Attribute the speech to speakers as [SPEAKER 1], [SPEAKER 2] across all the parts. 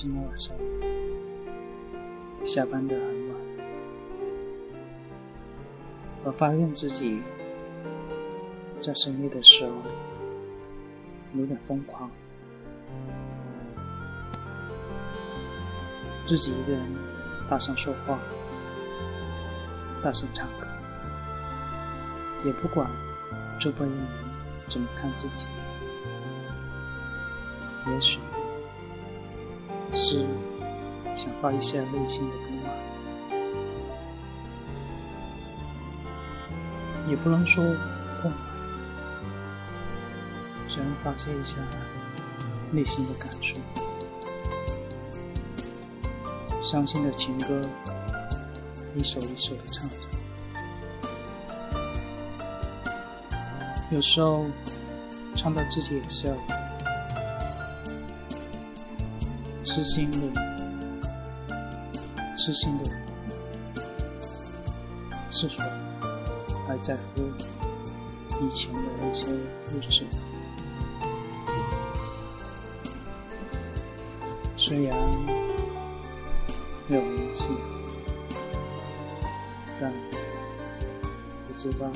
[SPEAKER 1] 今天晚上下班的很晚，我发现自己在深夜的时候有点疯狂，自己一个人大声说话，大声唱歌，也不管周边的人怎么看自己，也许。是想发一些内心的不满，也不能说不满，只能发泄一下内心的感受。伤心的情歌，一首一首的唱着，有时候唱到自己也笑了。痴心的，痴心的，是否还在乎以前的那些日子？虽然没有联系，但我知道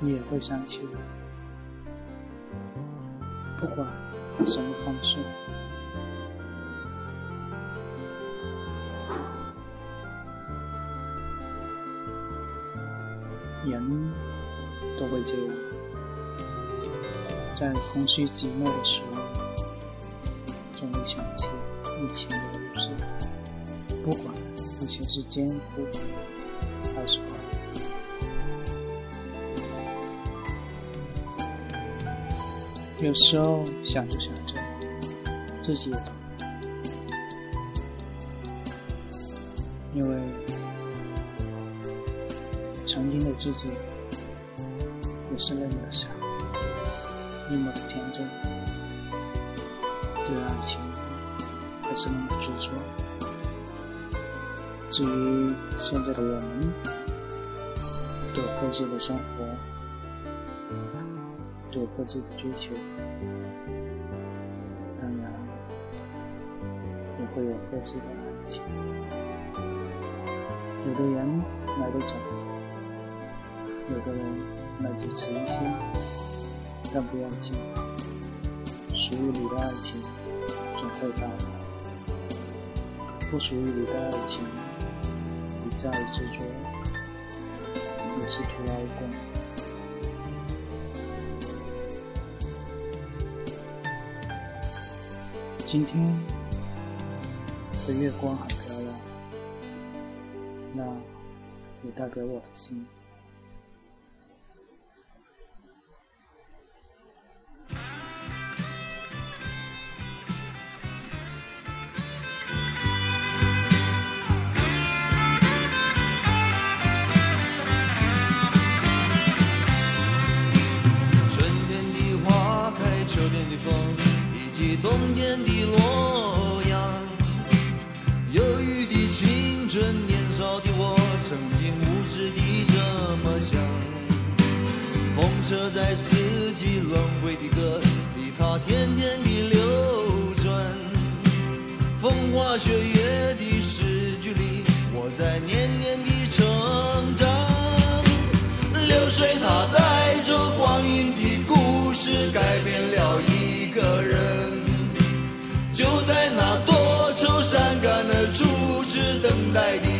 [SPEAKER 1] 你也会想起我，不管什么方式。人都会这样，在空虚寂寞的时候，总会想起以前的日子。不管以前是艰苦还是快乐，有时候想着想着，自己也懂，因为。曾经的自己也是那么的傻，那么的天真，对爱情还是那么执着。至于现在的我们，都有各自的生活，都有各自的追求，当然也会有各自的爱情。有的人来得早。有的人来得迟一些，但不要紧，属于你的爱情总会到来；不属于你的爱情，你再执着也是徒劳无功。今天的月光很漂亮，那也带给我的心。
[SPEAKER 2] 的我，曾经无知的这么想。风车在四季轮回的歌里，它天天地流转。风花雪月的诗句里，我在年年的成长。流水它带着光阴的故事，改变了一个人。就在那多愁善感的初次等待的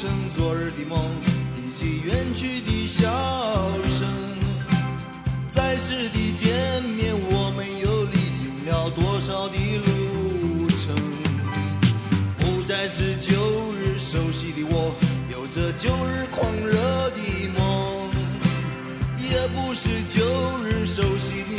[SPEAKER 2] 成昨日的梦，以及远去的笑声。在世的见面，我们又历经了多少的路程？不再是旧日熟悉的我，有着旧日狂热的梦，也不是旧日熟悉的